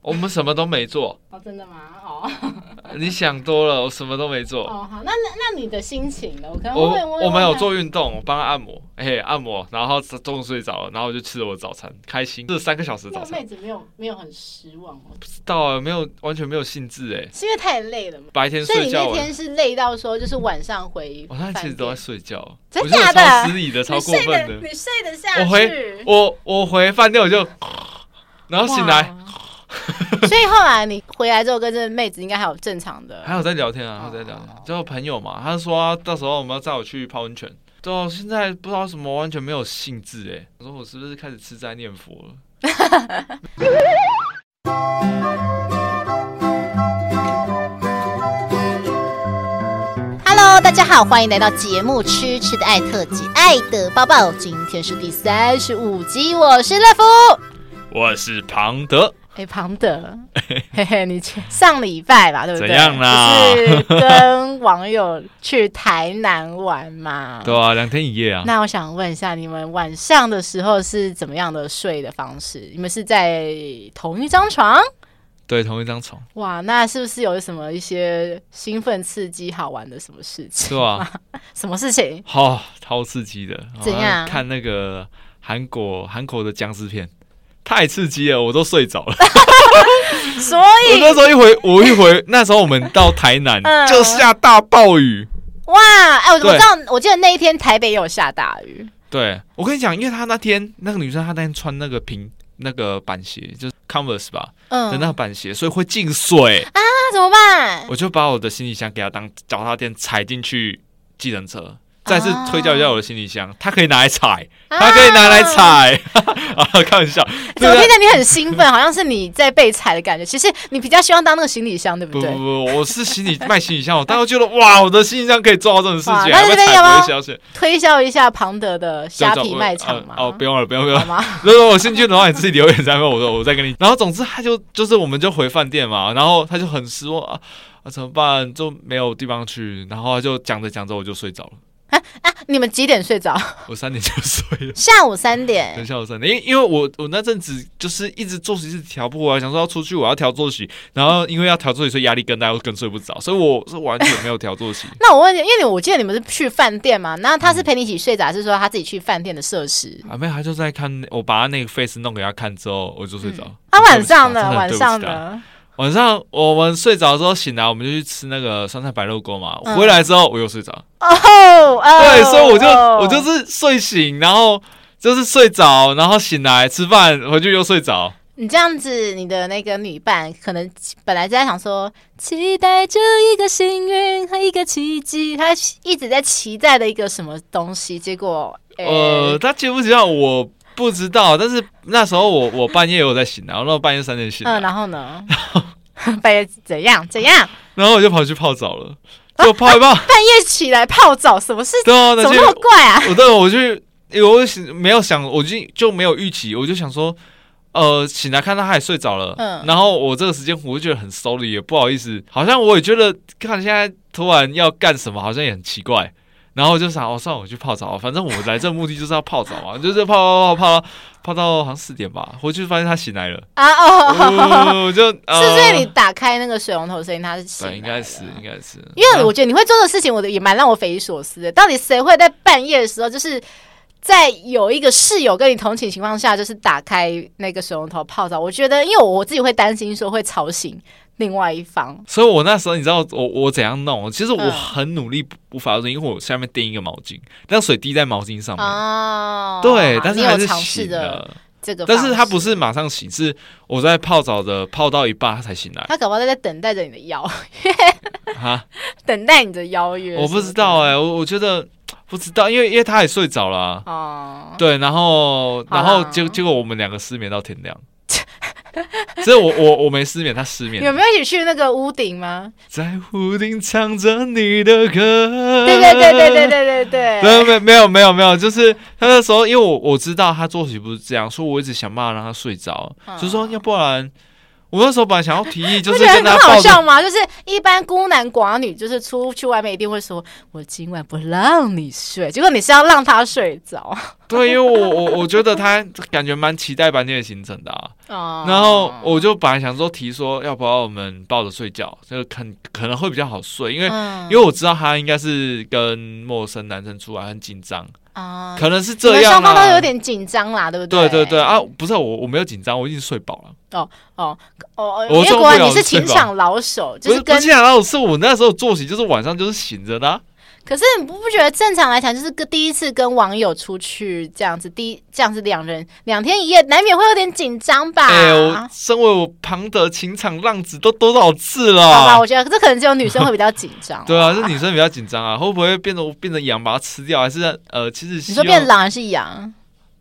我们什么都没做。哦，真的吗？哦，你想多了，我什么都没做。哦，好，那那那你的心情呢？我可能我我我们有做运动，我帮他按摩，嘿，按摩，然后中午睡着了，然后我就吃了我的早餐，开心。这三个小时早餐。妹子没有没有很失望吗？不知道啊，没有完全没有兴致哎，是因为太累了吗？白天睡觉，所以你那天是累到说就是晚上回，晚上其实都在睡觉，真的假的？超失礼的，超过分的，你睡得下去？我回我我回饭店我就，然后醒来。所以后来你回来之后，跟这个妹子应该还有正常的，还有在聊天啊，还有在聊天，交朋友嘛。他说、啊、到时候我们要载我去泡温泉，到现在不知道什么，完全没有兴致哎。我说我是不是开始吃斋念佛了？Hello，大家好，欢迎来到节目《吃吃的爱特辑》，爱的抱抱。今天是第三十五集，我是乐福，我是庞德。哎，庞德，嘿嘿，你上礼拜吧，对不对？怎样啦？是跟网友去台南玩嘛？对啊，两天一夜啊。那我想问一下，你们晚上的时候是怎么样的睡的方式？你们是在同一张床？对，同一张床。哇，那是不是有什么一些兴奋、刺激、好玩的什么事情？是啊，什么事情？好、哦，超刺激的。怎样？看那个韩国韩国的僵尸片。太刺激了，我都睡着了。所以我那时候一回，我一回，那时候我们到台南就下大暴雨。哇，哎，我我知道，我记得那一天台北也有下大雨。对，我跟你讲，因为她那天那个女生，她那天穿那个平那个板鞋，就是 Converse 吧，嗯，的那个板鞋，所以会进水啊，怎么办？我就把我的行李箱给她当脚踏垫踩进去计程车。再次推销一下我的行李箱，它可以拿来踩，它可以拿来踩，啊，开玩笑。怎么听着你很兴奋，好像是你在被踩的感觉。其实你比较希望当那个行李箱，对不对？不不不，我是行李卖行李箱，我当时觉得哇，我的行李箱可以做到这种事情。那这边有没有推销一下庞德的虾皮卖场吗？哦，不用了，不用了，不用了。如果我兴趣的话，你自己留言在问，我说我再跟你。然后总之他就就是我们就回饭店嘛，然后他就很失望啊啊，怎么办？就没有地方去，然后他就讲着讲着我就睡着了。啊啊！你们几点睡着？我三点就睡了。下午三点。等下午三点，因为因为我我那阵子就是一直作息是调不过来，想说要出去我要调作息，然后因为要调作息，所以压力更大，又更睡不着，所以我是完全没有调作息。那我问你，因为我记得你们是去饭店嘛？那他是陪你一起睡着，还是说他自己去饭店的设施？啊，没有，他就在看。我把他那个 face 弄给他看之后，我就睡着。他，晚上呢？晚上呢？晚上我们睡着之后醒来，我们就去吃那个酸菜白肉锅嘛。回来之后我又睡着。哦，对，所以我就我就是睡醒，然后就是睡着，然后醒来吃饭，回去又睡着。你这样子，你的那个女伴可能本来在想说，期待着一个幸运和一个奇迹，她一直在期待的一个什么东西，结果呃，她接不记得我？不知道，但是那时候我我半夜有在醒，然后那半夜三点醒，嗯，然后呢？半夜怎样怎样？然后我就跑去泡澡了，就泡一泡。半夜起来泡澡，什么事？对啊，怎么那么怪啊？我对，我就我没有想，我就就没有预期，我就想说，呃，醒来看到他也睡着了，嗯，然后我这个时间我就觉得很 sorry，也不好意思，好像我也觉得看现在突然要干什么，好像也很奇怪。然后我就想，哦，算了，我去泡澡。反正我来这目的就是要泡澡嘛，就是泡泡泡泡泡到好像四点吧。回去发现他醒来了啊哦，我就、呃、是因为你打开那个水龙头声音，他是醒来对，应该是应该是。因为我觉得你会做的事情，我的也蛮让我匪夷所思的。到底谁会在半夜的时候，就是在有一个室友跟你同寝情况下，就是打开那个水龙头泡澡？我觉得，因为我我自己会担心说会吵醒。另外一方，所以我那时候你知道我我怎样弄？其实我很努力不发声，因为我下面垫一个毛巾，让水滴在毛巾上面。哦，对，但是还是醒了。这个，但是他不是马上醒，是我在泡澡的泡到一半他才醒来。他搞不好在等待着你的邀约 哈，等待你的邀约。我不知道哎、欸，我我觉得不知道，因为因为他也睡着了。哦，对，然后然后结结果我们两个失眠到天亮。所以我我我没失眠，他失眠。有没有一起去那个屋顶吗？在屋顶唱着你的歌。对对对对对对对对。没有没有没有没有没有，就是他那时候，因为我我知道他作息不是这样，所以我一直想办法让他睡着。嗯、就是说，要不然我那时候本来想要提议，就是跟他很好笑吗？就是一般孤男寡女，就是出去外面一定会说，我今晚不让你睡，结果你是要让他睡着。对，因为我我我觉得他感觉蛮期待白天的行程的啊。哦。然后我就本来想说提说，要不要我们抱着睡觉，就可可能会比较好睡，因为、嗯、因为我知道他应该是跟陌生男生出来很紧张啊，可能是这样。双方都有点紧张啦，对不对？对对对啊，不是我我没有紧张，我已经睡饱了。哦哦哦，因为果然你是情场老手，就是跟情场老手，是我那时候作息就是晚上就是醒着的、啊。可是你不不觉得正常来讲，就是跟第一次跟网友出去这样子，第一这样子两人两天一夜，难免会有点紧张吧？哎呦，身为我庞德情场浪子都多少次了？好吧，我觉得这可能只有女生会比较紧张。对啊，是女生比较紧张啊，会不会变成变成羊把它吃掉？还是呃，其实你说变狼还是羊？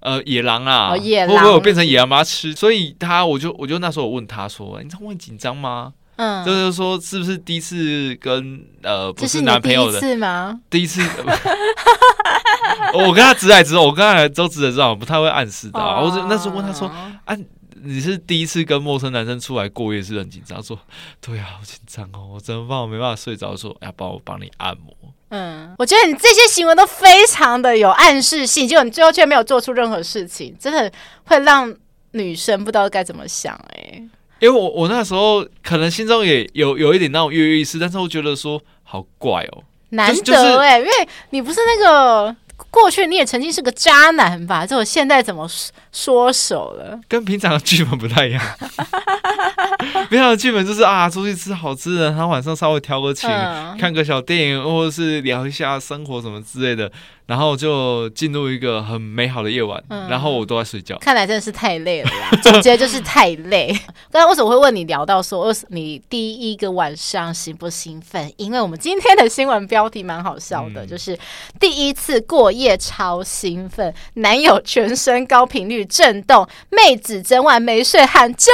呃，野狼啊，哦、野狼会不会我变成野狼把它吃？所以他，我就我就那时候我问他说：“你这样会紧张吗？”嗯，就是说，是不是第一次跟呃不是男朋友的？是吗？第一次，我跟他直来直往，我跟他都直来直往，我不太会暗示的。我就那时候问他说：“啊，你是第一次跟陌生男生出来过夜，是很紧张？”说：“对啊，好紧张哦，我怎么办？我没办法睡着。”说：“要帮我帮你按摩。”嗯，我觉得你这些行为都非常的有暗示性，结果你最后却没有做出任何事情，真的会让女生不知道该怎么想哎、欸。因为我我那时候可能心中也有有一点那种跃跃欲试，但是我觉得说好怪哦，难得哎、欸，就是、因为你不是那个过去你也曾经是个渣男吧？就我现在怎么缩手了？跟平常的剧本不太一样，平常的剧本就是啊，出去吃好吃的，然后晚上稍微调个情，嗯、看个小电影，或者是聊一下生活什么之类的。然后就进入一个很美好的夜晚，嗯、然后我都在睡觉。看来真的是太累了啦，总结就是太累。刚才为什么会问你聊到说，你第一个晚上兴不兴奋？因为我们今天的新闻标题蛮好笑的，嗯、就是第一次过夜超兴奋，男友全身高频率震动，妹子整晚没睡喊救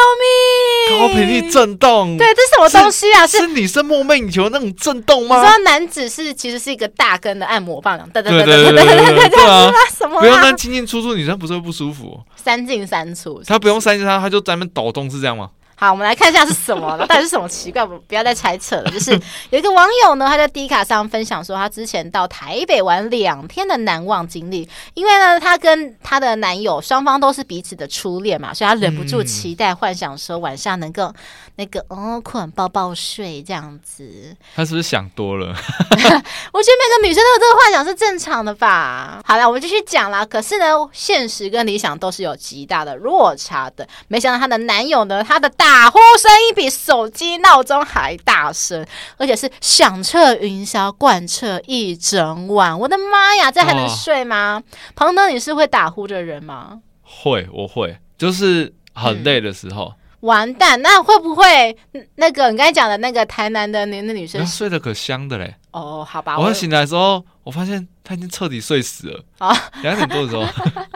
命。高频率震动，对，这是什么东西啊？是，是女生梦寐以求那种震动吗？你知道男子是其实是一个大根的按摩棒，对对对。对对对对对啊！不用那进进出出，女生不是会不舒服？三进三出，他不用三进三，他就在那边抖动，是这样吗？好，我们来看一下是什么了，到底是什么奇怪？不，不要再猜测了。就是有一个网友呢，他在 D 卡上分享说，他之前到台北玩两天的难忘经历。因为呢，他跟他的男友双方都是彼此的初恋嘛，所以他忍不住期待幻想说晚上能够那个哦，困抱抱睡这样子。他是不是想多了？我觉得每个女生都有这个幻想是正常的吧。好了，我们继续讲啦。可是呢，现实跟理想都是有极大的落差的。没想到她的男友呢，他的大打呼声音比手机闹钟还大声，而且是响彻云霄，贯彻一整晚。我的妈呀，这还能睡吗？庞德，你是会打呼的人吗？会，我会，就是很累的时候。嗯、完蛋，那会不会那个你刚才讲的那个台南的那那女生睡得可香的嘞？哦，好吧，我醒来的时候，我发现。他已经彻底睡死了。啊！两点多的时候，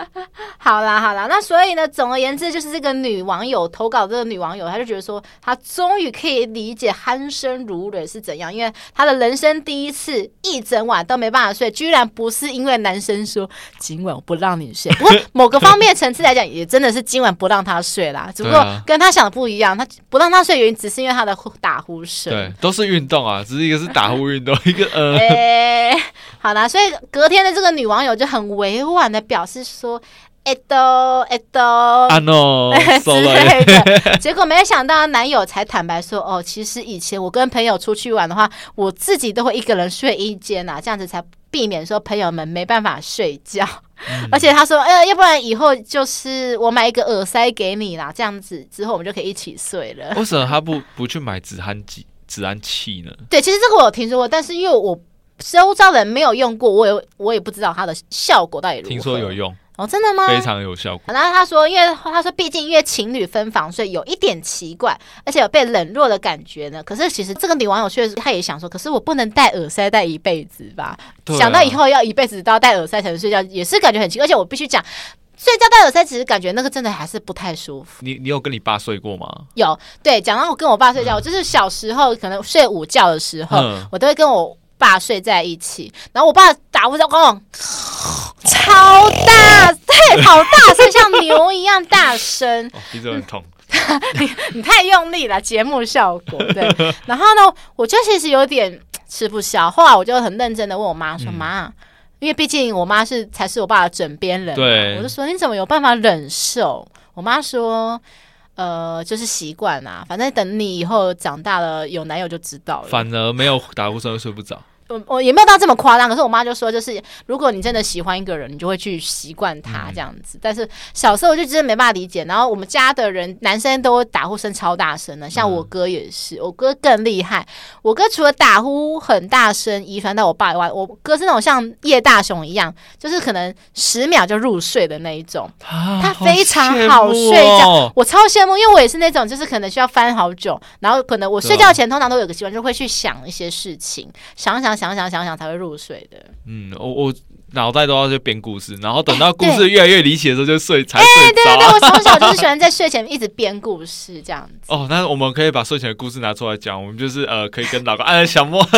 好啦好啦，那所以呢，总而言之，就是这个女网友投稿，这个女网友，她就觉得说，她终于可以理解鼾声如雷是怎样，因为她的人生第一次一整晚都没办法睡，居然不是因为男生说今晚我不让你睡，不过某个方面层次来讲，也真的是今晚不让她睡啦，只不过跟她想的不一样，她不让她睡原因只是因为她的打呼声，对，都是运动啊，只是一个是打呼运动，一个呃，欸、好啦，所以。隔天的这个女网友就很委婉的表示说：“哎都哎都啊 no 之类的。”结果没想到男友才坦白说：“哦，其实以前我跟朋友出去玩的话，我自己都会一个人睡一间呐，这样子才避免说朋友们没办法睡觉。嗯、而且他说：‘哎、呃，要不然以后就是我买一个耳塞给你啦，这样子之后我们就可以一起睡了。’为什么他不不去买止鼾剂、止鼾器呢？对，其实这个我有听说过，但是因为我。周遭人没有用过，我也我也不知道它的效果到底如何。听说有用哦，真的吗？非常有效果。然后他说，因为他说，毕竟因为情侣分房，所以有一点奇怪，而且有被冷落的感觉呢。可是其实这个女网友确实，她也想说，可是我不能戴耳塞戴一辈子吧？啊、想到以后要一辈子都要戴耳塞才能睡觉，也是感觉很奇怪。而且我必须讲，睡觉戴耳塞，只是感觉那个真的还是不太舒服。你你有跟你爸睡过吗？有，对，讲到我跟我爸睡觉，嗯、我就是小时候可能睡午觉的时候，嗯、我都会跟我。爸睡在一起，然后我爸打呼声，咣，超大，对，好大声，像牛一样大声，鼻子很痛。你你太用力了，节目效果对。然后呢，我就其实有点吃不消，后来我就很认真的问我妈说：“妈、嗯，因为毕竟我妈是才是我爸的枕边人，对，我就说你怎么有办法忍受？我妈说，呃，就是习惯啊，反正等你以后长大了有男友就知道了。反而没有打呼声会睡不着。我我也没有到这么夸张，可是我妈就说，就是如果你真的喜欢一个人，你就会去习惯他这样子。嗯、但是小时候我就真的没办法理解。然后我们家的人男生都打呼声超大声的，像我哥也是，嗯、我哥更厉害。我哥除了打呼很大声遗传到我爸以外，我哥是那种像叶大雄一样，就是可能十秒就入睡的那一种。啊、他非常好睡觉，哦、我超羡慕，因为我也是那种，就是可能需要翻好久，然后可能我睡觉前通常都有个习惯，就会去想一些事情，想想。想想想想才会入睡的。嗯，我我脑袋都要去编故事，然后等到故事越来越离奇的时候就睡，欸、才睡着。对对对，我从小就是喜欢在睡前一直编故事这样子。哦，那我们可以把睡前的故事拿出来讲，我们就是呃，可以跟老公 哎小莫。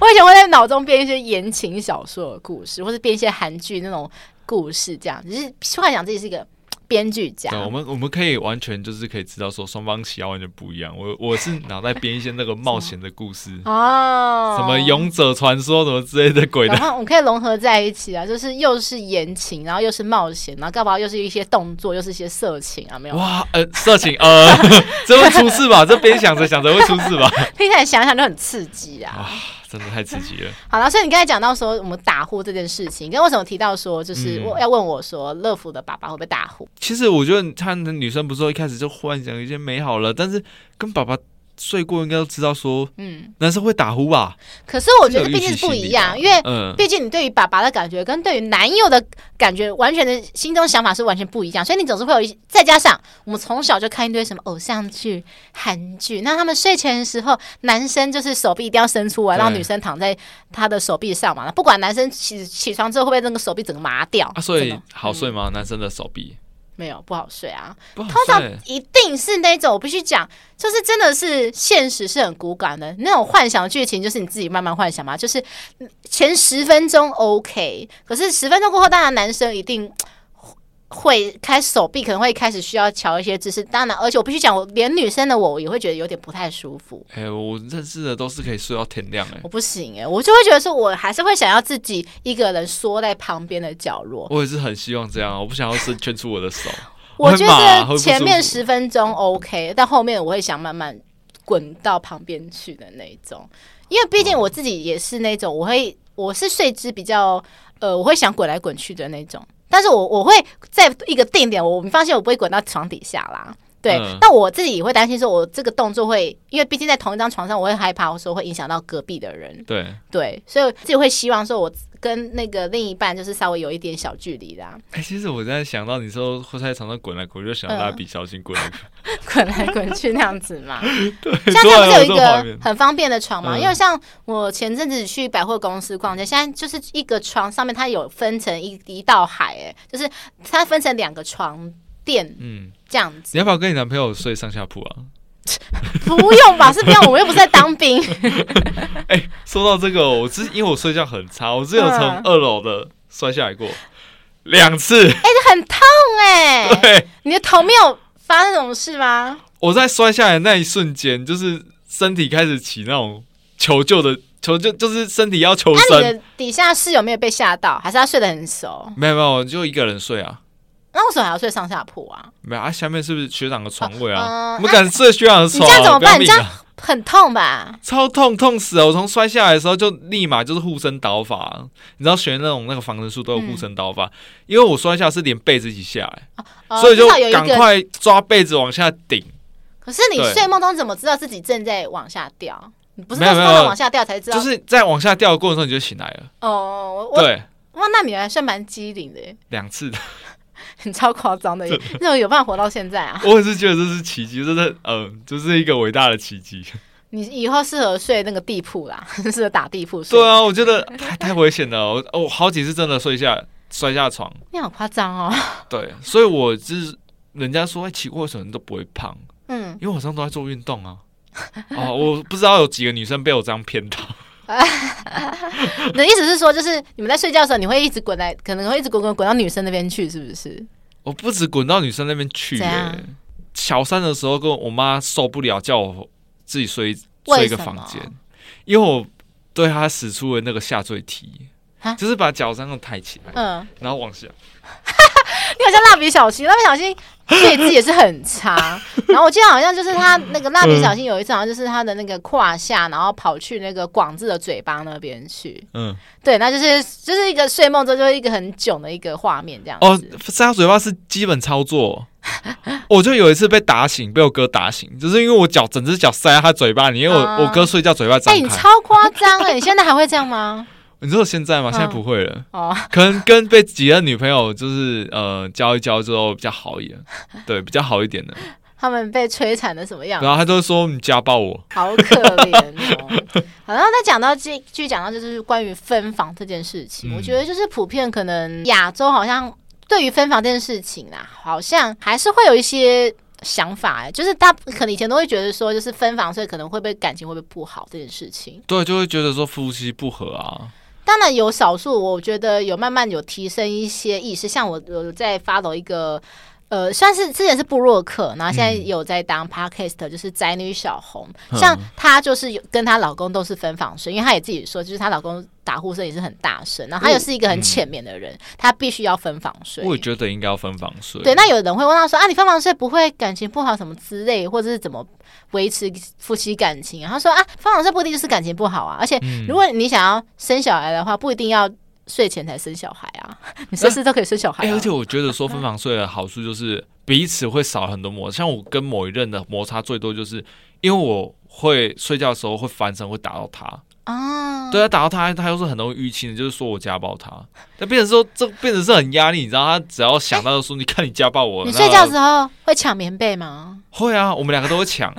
我以前会在脑中编一些言情小说的故事，或是编一些韩剧那种故事，这样就是幻想自己是一个。编剧家，我们我们可以完全就是可以知道说双方喜好完全不一样。我我是脑袋编一些那个冒险的故事 哦，什么勇者传说什么之类的鬼的，然后我们可以融合在一起啊，就是又是言情，然后又是冒险，然后搞不好又是一些动作，又是一些色情啊，没有？哇，呃，色情，呃，这会出事吧？这边想着想着会出事吧？听起来想想就很刺激啊。真的太刺激了。好了，所以你刚才讲到说我们打呼这件事情，你刚为什么提到说就是我要问我说乐福的爸爸会不会打呼？其实我觉得他的女生不是说一开始就幻想一些美好了，但是跟爸爸。睡过应该都知道说，嗯，男生会打呼吧？可是我觉得毕竟是不一样，因为毕竟你对于爸爸的感觉跟对于男友的感觉，完全的心中想法是完全不一样，所以你总是会有一。再加上我们从小就看一堆什么偶像剧、韩剧，那他们睡前的时候，男生就是手臂一定要伸出来，让女生躺在他的手臂上嘛。不管男生起起床之后会不会那个手臂整个麻掉，啊，所以好睡吗？男生的手臂？没有不好睡啊，睡通常一定是那种我必须讲，就是真的是现实是很骨感的那种幻想剧情，就是你自己慢慢幻想嘛。就是前十分钟 OK，可是十分钟过后，当然男生一定。会开手臂可能会开始需要调一些姿势，当然，而且我必须讲，我连女生的我，我也会觉得有点不太舒服。哎、欸，我认识的都是可以睡到天亮哎、欸，我不行哎、欸，我就会觉得说，我还是会想要自己一个人缩在旁边的角落。我也是很希望这样，我不想要伸圈出我的手。我觉得前面十分钟 OK，但后面我会想慢慢滚到旁边去的那种，因为毕竟我自己也是那种，我会我是睡姿比较呃，我会想滚来滚去的那种。但是我我会在一个定点，我你放心，我不会滚到床底下啦。对，嗯、但我自己也会担心，说我这个动作会，因为毕竟在同一张床上，我会害怕，我说会影响到隔壁的人。对对，所以我自己会希望说，我跟那个另一半就是稍微有一点小距离的。哎、欸，其实我在想到你说会在床上滚来滚去，就想到蜡笔小新滚来 滚来滚去那样子嘛。对，像这样不是有一个很方便的床嘛？嗯、因为像我前阵子去百货公司逛街，现在就是一个床上面它有分成一一道海，哎，就是它分成两个床。垫，嗯，这样子，你要不要跟你男朋友睡上下铺啊？不用吧，是不用，我们又不是在当兵。哎、欸，说到这个，我之因为我睡觉很差，我只有从二楼的摔下来过两次，哎、欸，很痛哎、欸。对，你的头没有发生什么事吗？我在摔下来的那一瞬间，就是身体开始起那种求救的求救，就是身体要求生。那你的底下室友没有被吓到，还是他睡得很熟？没有没有，就一个人睡啊。那为什么还要睡上下铺啊？没有啊，下面是不是学长的床位啊？我们敢睡学长的床？你这样怎么办？你这样很痛吧？超痛，痛死了！我从摔下来的时候就立马就是护身刀法，你知道学那种那个防身术都有护身刀法，因为我摔下是连被子一起下来，所以就赶快抓被子往下顶。可是你睡梦中怎么知道自己正在往下掉？你不是说要往下掉才知道？就是在往下掉的过程中你就醒来了。哦，对，哇，那你还算蛮机灵的，两次的。很超夸张的，那种有办法活到现在啊？我也是觉得这是奇迹，这是，嗯、呃，就是一个伟大的奇迹。你以后适合睡那个地铺啦，适合打地铺睡。对啊，我觉得太太危险了，我我好几次真的睡下摔下床。你好夸张哦。对，所以我就是人家说奇怪，为什么人都不会胖？嗯，因为晚上都在做运动啊。哦，我不知道有几个女生被我这样骗到。你的意思是说，就是你们在睡觉的时候，你会一直滚来，可能会一直滚滚滚到女生那边去，是不是？我不止滚到女生那边去耶、欸。小三的时候，跟我妈受不了，叫我自己睡睡一个房间，因为我对她使出了那个下坠踢。就是把脚这样抬起来，嗯，然后往下。你好像蜡笔小新，蜡笔小新对字也是很差。然后我记得好像就是他那个蜡笔小新有一次，好像就是他的那个胯下，然后跑去那个广志的嘴巴那边去。嗯，对，那就是就是一个睡梦中就是一个很囧的一个画面这样。哦，塞他嘴巴是基本操作。我就有一次被打醒，被我哥打醒，就是因为我脚整只脚塞在他嘴巴里，因为我、嗯、我哥睡觉嘴巴张开。哎、欸，你超夸张哎！你现在还会这样吗？你知道现在吗？现在不会了。哦，可能跟被几个女朋友就是呃交一交之后比较好一点，对，比较好一点的。他们被摧残的什么样？然后他都说你家暴我，好可怜哦。好，然后再讲到这，继续讲到就是关于分房这件事情，嗯、我觉得就是普遍可能亚洲好像对于分房这件事情啊，好像还是会有一些想法哎，就是大可能以前都会觉得说，就是分房所以可能会不会感情会不会不好这件事情。对，就会觉得说夫妻不和啊。当然有少数，我觉得有慢慢有提升一些意识，像我有在发了一个。呃，算是之前是布洛克，然后现在有在当 podcast，、嗯、就是宅女小红。像她就是有跟她老公都是分房睡，因为她也自己说，就是她老公打呼声也是很大声，然后她又是一个很浅眠的人，她、嗯、必须要分房睡。我也觉得应该要分房睡。对，那有人会问她说啊，你分房睡不会感情不好什么之类，或者是怎么维持夫妻感情啊？她说啊，分房睡不一定就是感情不好啊，而且如果你想要生小孩的话，不一定要。睡前才生小孩啊，你随时都可以生小孩、啊。欸、而且我觉得说分房睡的好处就是彼此会少很多摩擦。像我跟某一任的摩擦最多就是因为我会睡觉的时候会翻身会打到他啊，对啊，打到他，他又是很容易淤青的，就是说我家暴他。但变成说这变成是很压力，你知道，他只要想到说，欸、你看你家暴我，你睡觉的时候会抢棉被吗？会啊，我们两个都会抢。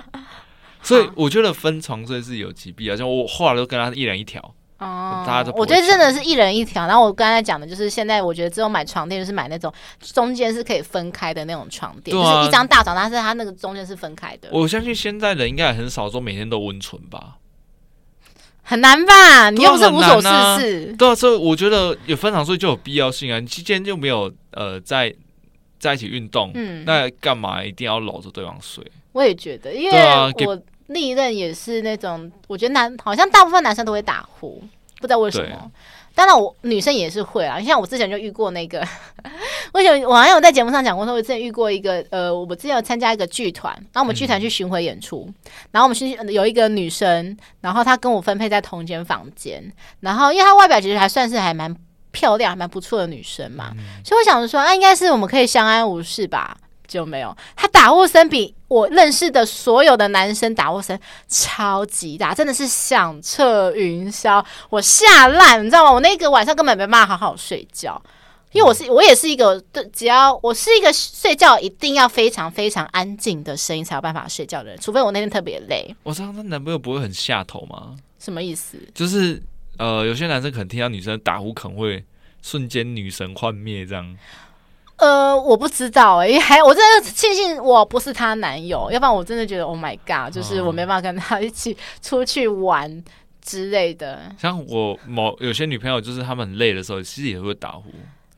所以我觉得分床睡是有其必要，像我后来都跟他一人一条。哦，我觉得真的是一人一条。然后我刚才讲的就是，现在我觉得只有买床垫，就是买那种中间是可以分开的那种床垫，啊、就是一张大床，但是它那个中间是分开的。我相信现在人应该很少说每天都温存吧，很难吧？你又不是无所事事。对啊，所以我觉得有分床睡就有必要性啊。你期间就没有呃在在一起运动，嗯，那干嘛一定要搂着对方睡？我也觉得，因为我。历任也是那种，我觉得男好像大部分男生都会打呼，不知道为什么。当然，我女生也是会啊。像我之前就遇过那个，为什么我好像有在节目上讲过，说我之前遇过一个，呃，我之前有参加一个剧团，然后我们剧团去巡回演出，嗯、然后我们去有一个女生，然后她跟我分配在同间房间，然后因为她外表其实还算是还蛮漂亮、还蛮不错的女生嘛，嗯、所以我想着说，啊，应该是我们可以相安无事吧。就没有，他打呼声比我认识的所有的男生打呼声超级大，真的是响彻云霄，我吓烂，你知道吗？我那个晚上根本没办法好好睡觉，因为我是我也是一个，对，只要我是一个睡觉一定要非常非常安静的声音才有办法睡觉的人，除非我那天特别累。我知道他男朋友不会很下头吗？什么意思？就是呃，有些男生可能听到女生打呼，可能会瞬间女神幻灭这样。呃，我不知道哎、欸，还我真的庆幸我不是她男友，要不然我真的觉得 Oh my God，就是我没办法跟她一起出去玩之类的。像我某有些女朋友，就是她们很累的时候，其实也会打呼。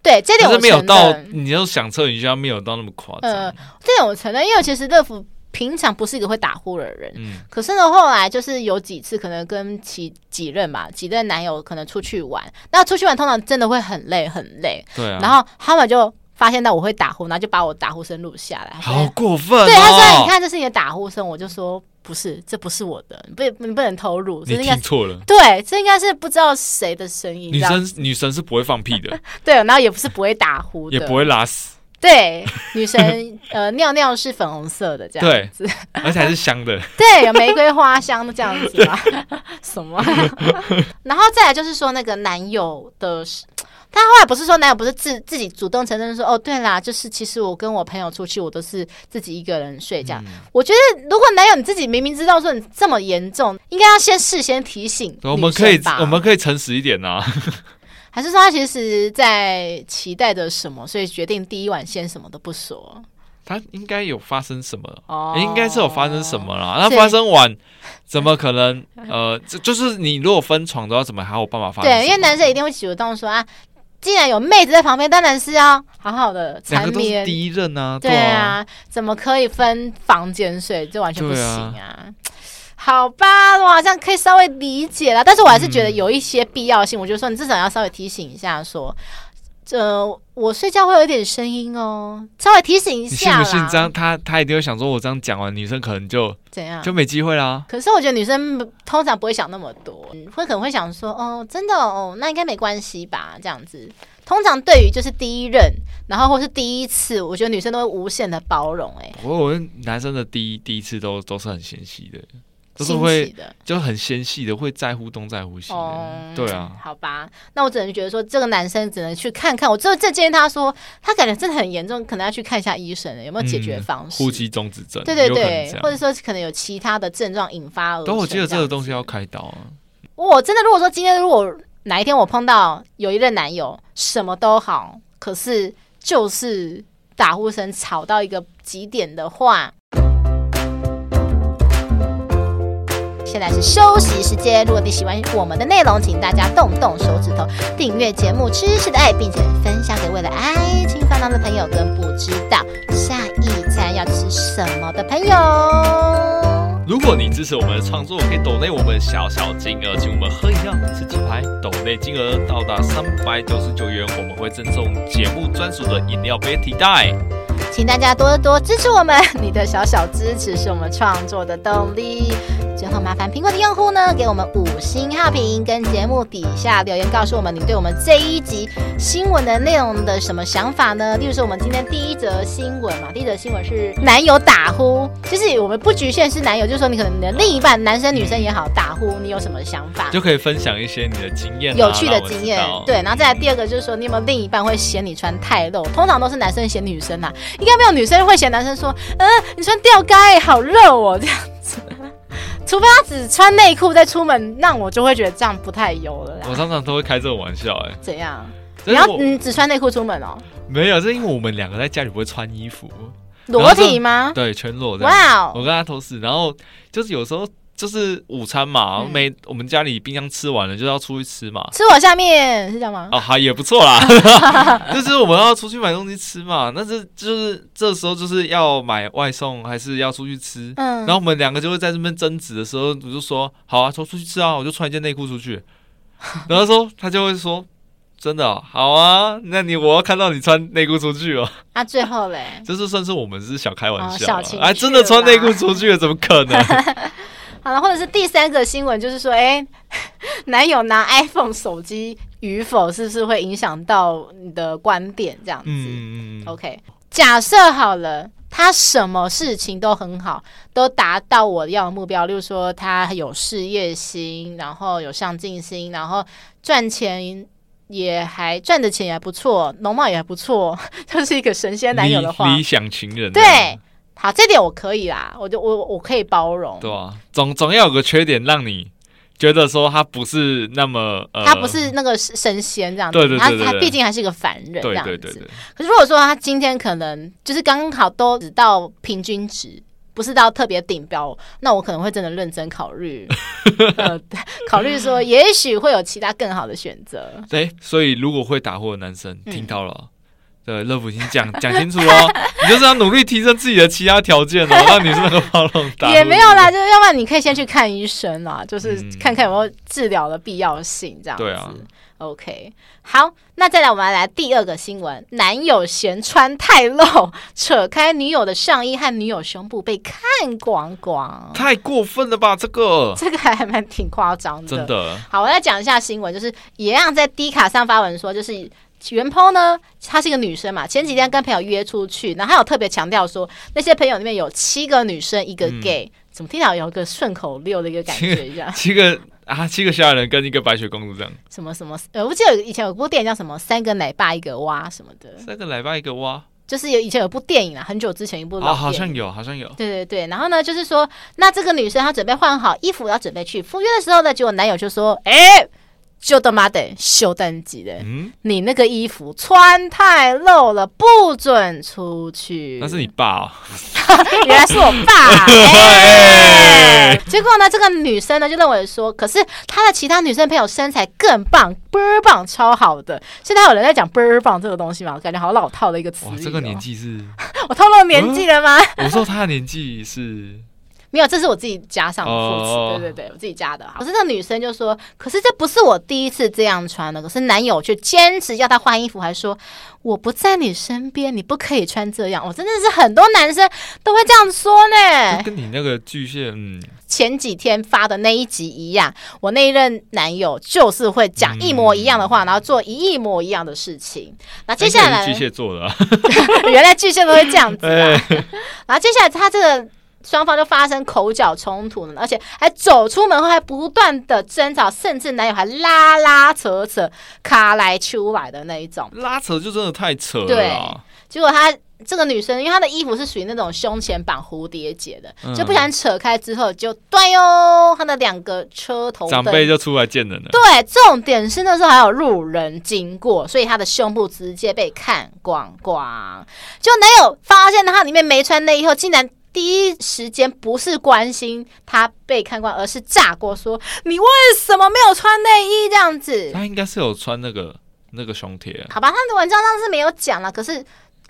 对，这点我承认。没有到，你要想测一下，没有到那么夸张。呃，这点我承认，因为其实乐福平常不是一个会打呼的人，嗯，可是呢，后来就是有几次可能跟其几任吧，几任男友可能出去玩，那出去玩通常真的会很累很累，对啊，然后他们就。发现到我会打呼，然后就把我打呼声录下来。好过分、哦！对，他说：“你看，这是你的打呼声。”我就说：“不是，这不是我的，你不，你不能偷录。”你听错了。对，这应该是不知道谁的声音。女生，女生是不会放屁的。对，然后也不是不会打呼的，也不会拉屎。对，女生呃尿尿是粉红色的这样子，而且还是香的。对，有玫瑰花香的这样子吗？什么？然后再来就是说那个男友的。他后来不是说男友不是自自己主动承认说哦，对啦，就是其实我跟我朋友出去，我都是自己一个人睡这样。嗯、我觉得如果男友你自己明明知道说你这么严重，应该要先事先提醒。我们可以我们可以诚实一点呐、啊，还是说他其实在期待着什么，所以决定第一晚先什么都不说。他应该有发生什么？哦，应该是有发生什么啦。那发生完怎么可能？呃，这就是你如果分床的话，怎么还有办法发生？对，因为男生一定会主动说啊。既然有妹子在旁边，当然是要好好的缠绵。两个第一任啊，对啊，怎么可以分房间睡？这完全不行啊！好吧，我好像可以稍微理解了，但是我还是觉得有一些必要性。嗯、我就说，你至少要稍微提醒一下，说，呃，我睡觉会有一点声音哦，稍微提醒一下。你信不信？这样他他一定会想说，我这样讲完，女生可能就怎样，就没机会啦。可是我觉得女生通常不会想那么多，会可能会想说，哦，真的哦，那应该没关系吧？这样子，通常对于就是第一任，然后或是第一次，我觉得女生都会无限的包容。哎，我我觉得男生的第一第一次都都是很嫌弃的。都是会就很纤细的，会在乎东在乎西。嗯，对啊。好吧，那我只能觉得说，这个男生只能去看看。我这这建议他说，他感觉真的很严重，可能要去看一下医生，有没有解决方式？呼吸中止症，对对对，或者说可能有其他的症状引发。但我记得这个东西要开刀啊。我真的，如果说今天如果哪一天我碰到有一任男友什么都好，可是就是打呼声吵到一个极点的话。现在是休息时间。如果你喜欢我们的内容，请大家动动手指头订阅节目《吃吃的爱》，并且分享给为了爱情烦恼的朋友跟不知道下一餐要吃什么的朋友。如果你支持我们的创作，可以抖内我们小小金额，请我们喝饮料、吃鸡排。抖内金额到达三百九十九元，我们会赠送节目专属的饮料杯提袋。请大家多多支持我们，你的小小支持是我们创作的动力。最后麻烦苹果的用户呢，给我们五星好评，跟节目底下留言告诉我们你对我们这一集新闻的内容的什么想法呢？例如说我们今天第一则新闻嘛，第一则新闻是男友打呼，就是我们不局限是男友，就是说你可能你的另一半，男生女生也好，打呼你有什么想法？就可以分享一些你的经验、啊，有趣的经验。对，然后再来第二个就是说，你有没有另一半会嫌你穿太露？通常都是男生嫌女生呐、啊，应该没有女生会嫌男生说，嗯，你穿吊嘎好热哦这样子。除非他只穿内裤再出门，那我就会觉得这样不太油了。我常常都会开这种玩笑，哎，怎样？你要你只穿内裤出门哦？没有，是因为我们两个在家里不会穿衣服，裸体吗？对，全裸。哇哦！我跟他同事，然后就是有时候。就是午餐嘛，每、嗯、我们家里冰箱吃完了，就要出去吃嘛。吃我下面是这样吗？哦，还也不错啦。就是我们要出去买东西吃嘛，那这就是这时候就是要买外送还是要出去吃？嗯，然后我们两个就会在这边争执的时候，我就说好啊，说出去吃啊，我就穿一件内裤出去。然后说他就会说真的、哦、好啊，那你我要看到你穿内裤出去哦。啊，最后嘞，就是算是我们是小开玩笑，哎、哦，啊、真的穿内裤出去了，怎么可能？好了，或者是第三个新闻，就是说，哎、欸，男友拿 iPhone 手机与否，是不是会影响到你的观点？这样子。嗯、OK，假设好了，他什么事情都很好，都达到我要的目标。例如说，他有事业心，然后有上进心，然后赚钱也还赚的钱也还不错，容貌也还不错，就是一个神仙男友的话，理想情人。对。好，这点我可以啦，我就我我可以包容。对啊，总总要有个缺点让你觉得说他不是那么呃，他不是那个神仙这样子，对对对，对，他他毕竟还是一个凡人这样子。对对对对。可是如果说他今天可能就是刚好都只到平均值，不是到特别顶标，那我可能会真的认真考虑，呃，考虑说也许会有其他更好的选择。对，所以如果会打呼的男生听到了。嗯对，乐福已经讲讲清楚哦，你就是要努力提升自己的其他条件哦，让你是那个暴龙打也没有啦，就是要不然你可以先去看医生啦，就是看看有没有治疗的必要性这样子。对啊，OK，好，那再来我们来，来第二个新闻：男友嫌穿太露，扯开女友的上衣和女友胸部被看光光，太过分了吧？这个 这个还还蛮挺夸张的，真的。好，我来讲一下新闻，就是一样在 D 卡上发文说，就是。原 PO 呢，她是一个女生嘛，前几天跟朋友约出去，然后她有特别强调说，那些朋友里面有七个女生，一个 gay，、嗯、怎么听到有一个顺口溜的一个感觉一样？七个 啊，七个小矮人跟一个白雪公主这样？什么什么？呃，我记得以前有部电影叫什么“三个奶爸一个蛙”什么的。三个奶爸一个蛙，就是有以前有部电影啊，很久之前一部老、哦、好像有，好像有。对对对，然后呢，就是说，那这个女生她准备换好衣服，要准备去赴约的时候呢，结果男友就说：“哎、欸。”就他妈的修登记的，嗯，你那个衣服穿太露了，不准出去。那是你爸哦，原来是我爸。欸、结果呢，这个女生呢就认为说，可是她的其他女生朋友身材更棒，倍儿棒，超好的。现在有人在讲倍儿棒这个东西吗？我感觉好老套的一个词。哇，这个年纪是？我透露年纪了吗？我说她的年纪是。没有，这是我自己加上的副词，oh. 对对对，我自己加的。可是那女生就说：“可是这不是我第一次这样穿的。”可是男友却坚持要她换衣服，还说：“我不在你身边，你不可以穿这样。”我真的是很多男生都会这样说呢。跟你那个巨蟹，嗯，前几天发的那一集一样，我那一任男友就是会讲一模一样的话，嗯、然后做一模一样的事情。那接下来巨蟹座的、啊，原来巨蟹都会这样子啊。然后接下来他这个。双方就发生口角冲突了，而且还走出门后还不断的争吵，甚至男友还拉拉扯扯、卡来出来的那一种。拉扯就真的太扯了。对，结果他这个女生，因为她的衣服是属于那种胸前绑蝴蝶结的，嗯、就不想扯开之后就断哟，她的两个车头长辈就出来见人了。对，重点是那时候还有路人经过，所以她的胸部直接被看光光。就男友发现她里面没穿内衣后，竟然。第一时间不是关心他被看光，而是炸锅说：“你为什么没有穿内衣？”这样子，他应该是有穿那个那个胸贴。好吧，他的文章上是没有讲了，可是。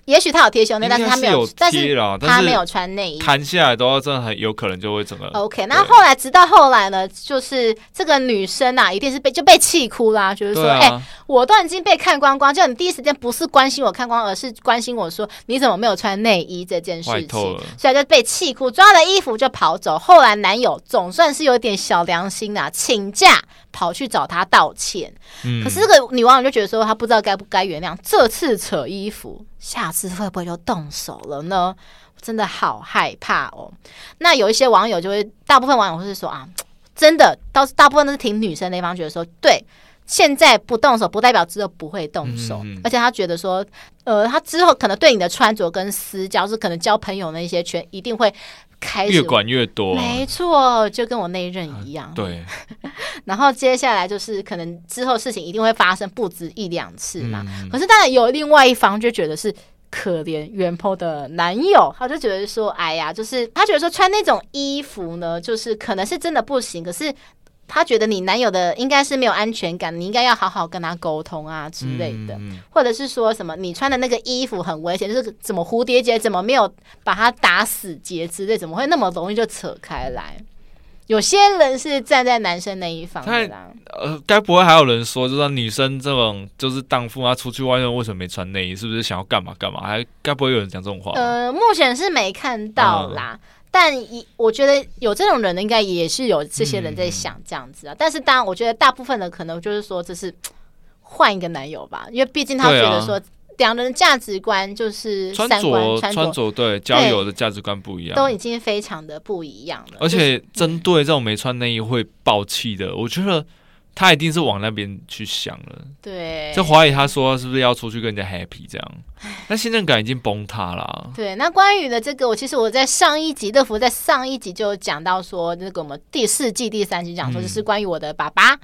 也许他有贴胸内，但是他没有，但是他没有穿内衣，弹下来的话，真的很有可能就会整个。OK，那后来直到后来呢，就是这个女生啊，一定是被就被气哭啦，就是说，哎、啊欸，我都已经被看光光，就你第一时间不是关心我看光，而是关心我说你怎么没有穿内衣这件事情，所以就被气哭，抓了衣服就跑走。后来男友总算是有点小良心啊，请假跑去找她道歉。嗯、可是这个女网友就觉得说，她不知道该不该原谅，这次扯衣服。下次会不会就动手了呢？真的好害怕哦。那有一些网友就会，大部分网友会是说啊，真的，倒是大部分都是挺女生那一方，觉得说，对，现在不动手不代表之后不会动手，嗯嗯，而且他觉得说，呃，他之后可能对你的穿着跟私交，是可能交朋友那些圈，一定会。开始越管越多，没错，就跟我那一任一样。啊、对，然后接下来就是可能之后事情一定会发生不止一两次嘛。嗯、可是当然有另外一方就觉得是可怜原 po 的男友，他就觉得说，哎呀，就是他觉得说穿那种衣服呢，就是可能是真的不行，可是。他觉得你男友的应该是没有安全感，你应该要好好跟他沟通啊之类的，嗯、或者是说什么你穿的那个衣服很危险，就是怎么蝴蝶结怎么没有把它打死结之类，怎么会那么容易就扯开来？有些人是站在男生那一方的啦。呃，该不会还有人说，就是说女生这种就是荡妇啊，出去外面为什么没穿内衣？是不是想要干嘛干嘛？还该不会有人讲这种话？呃，目前是没看到啦。嗯但一，我觉得有这种人的，应该也是有这些人在想这样子啊。嗯、但是，当然，我觉得大部分的可能就是说，这是换一个男友吧，因为毕竟他觉得说，两人的价值观就是三观、穿着、穿着对交友的价值观不一样，都已经非常的不一样了。而且，针对这种没穿内衣会爆气的，我觉得。他一定是往那边去想了，对，就怀疑他说是不是要出去跟人家 happy 这样，那信任感已经崩塌了。对，那关于的这个，我其实我在上一集乐福在上一集就讲到说，那个我们第四季第三集讲说，就是关于我的爸爸。嗯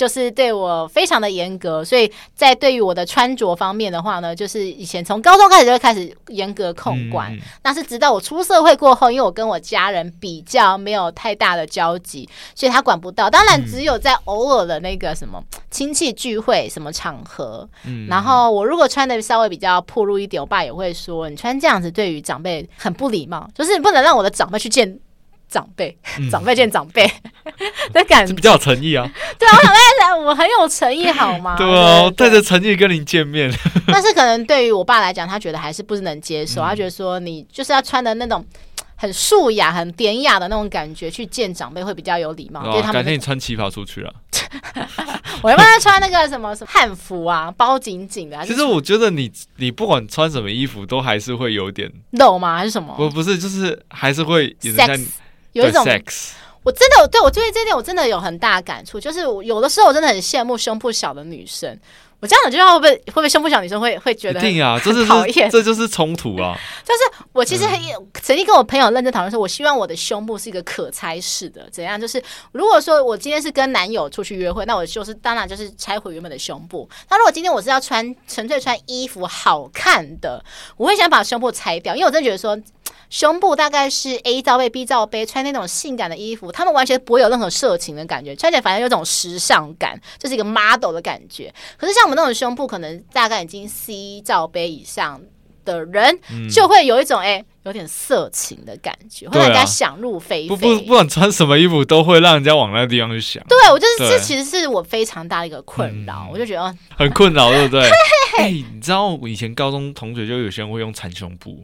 就是对我非常的严格，所以在对于我的穿着方面的话呢，就是以前从高中开始就会开始严格控管。嗯、那是直到我出社会过后，因为我跟我家人比较没有太大的交集，所以他管不到。当然，只有在偶尔的那个什么亲戚聚会、什么场合，嗯、然后我如果穿的稍微比较暴露一点，我爸也会说你穿这样子对于长辈很不礼貌，就是你不能让我的长辈去见。长辈，长辈见长辈 的感觉，比较有诚意啊。对啊，我想问一下，我很有诚意好吗？对啊，带着诚意跟您见面。但是可能对于我爸来讲，他觉得还是不能接受。他觉得说你就是要穿的那种很素雅、很典雅的那种感觉去见长辈会比较有礼貌。对他们，改天你穿旗袍出去啊。我要不要穿那个什么什么汉服啊，包紧紧的。其实我觉得你你不管穿什么衣服，都还是会有点露吗？还是什么？不不是，就是还是会有有一种，我真的对我对这点我真的有很大感触，就是有的时候我真的很羡慕胸部小的女生。我这样讲，就会不会会不会胸部小女生会会觉得定啊就是讨厌？这就是冲突啊！就是我其实很曾经跟我朋友认真讨论说，我希望我的胸部是一个可拆式的，怎样？就是如果说我今天是跟男友出去约会，那我就是当然就是拆回原本的胸部。那如果今天我是要穿纯粹穿衣服好看的，我会想把胸部拆掉，因为我真的觉得说。胸部大概是 A 罩杯、B 罩杯，穿那种性感的衣服，他们完全不会有任何色情的感觉，穿起来反正有种时尚感，就是一个 model 的感觉。可是像我们那种胸部，可能大概已经 C 罩杯以上的人，就会有一种哎、欸，有点色情的感觉，会让人家想入非非。不不，不管穿什么衣服，都会让人家往那个地方去想。对，我就是这其实是我非常大的一个困扰，我就觉得很困扰，对不对？哎，你知道我以前高中同学就有些人会用缠胸布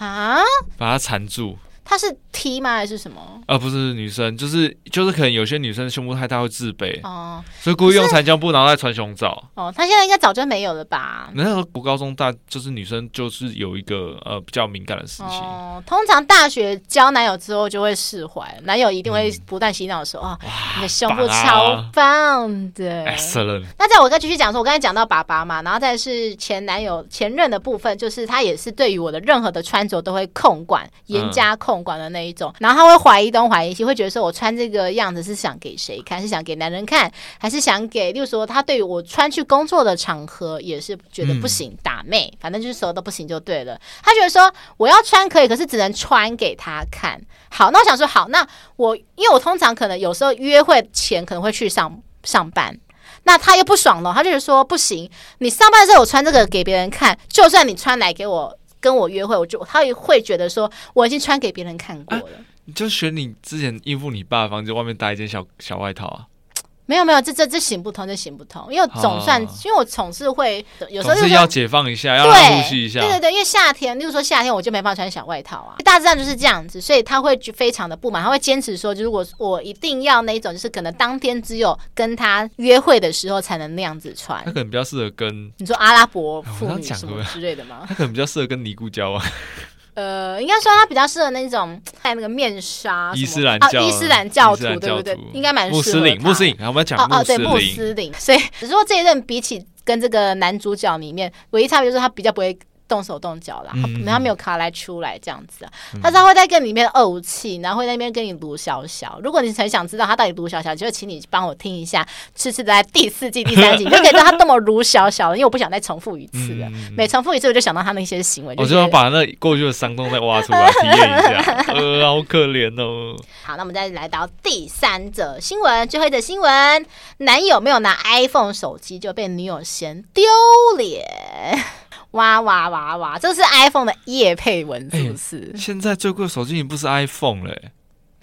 啊，把它缠住。它是 T 吗？还是什么？啊，不是女生，就是就是可能有些女生胸部太大会自卑哦，所以故意用缠胸布，然后再穿胸罩。哦，她现在应该早就没有了吧？那时候读高中大，就是女生就是有一个呃比较敏感的事情。哦，通常大学交男友之后就会释怀，男友一定会不断洗脑说：“哦，你的胸部超棒的。” Excellent。那在我再继续讲说，我刚才讲到爸爸嘛，然后再是前男友前任的部分，就是他也是对于我的任何的穿着都会控管，严加控。管的那一种，然后他会怀疑东怀疑西，会觉得说我穿这个样子是想给谁看？是想给男人看，还是想给？例如说，他对于我穿去工作的场合也是觉得不行，打妹，反正就是什么都不行就对了。他觉得说我要穿可以，可是只能穿给他看。好，那我想说，好，那我因为我通常可能有时候约会前可能会去上上班，那他又不爽了，他就是说不行，你上班的时候我穿这个给别人看，就算你穿来给我。跟我约会，我就他也会觉得说我已经穿给别人看过了。你就选你之前应付你爸的房间外面搭一件小小外套啊。没有没有，这这这行不通，这行不通，因为总算，啊、因为我总是会有时候就是要解放一下，要呼吸一下，对对对，因为夏天，例如说夏天，我就没办法穿小外套啊，大致上就是这样子，所以他会非常的不满，他会坚持说，就如果我一定要那一种，就是可能当天只有跟他约会的时候才能那样子穿，他可能比较适合跟你说阿拉伯妇女什么之类的吗？他可能比较适合跟尼姑交往。呃，应该说他比较适合那种 戴那个面纱，伊斯兰教，伊斯兰教徒，对不对？应该蛮适合。穆斯林，穆斯林，我们讲哦哦，对，穆斯林。所以只是说这一任比起跟这个男主角里面，唯一差别就是他比较不会。动手动脚啦，嗯、他没有卡来出来这样子啊，嗯、他是会在跟里面怄气，然后会在那边跟你卢小小。如果你很想知道他到底卢小小，就请你帮我听一下，次次在第四季第三集，你就可以知道他多么卢小小了。因为我不想再重复一次了，嗯、每重复一次我就想到他那些行为。我就要把那过去的伤痛再挖出来体验一下，呃，好可怜哦。好，那我们再来到第三则新闻，最后一则新闻：男友没有拿 iPhone 手机就被女友嫌丢脸。哇哇哇哇！这是 iPhone 的叶配文，是不是？欸、现在最贵的手机已经不是 iPhone 了，欸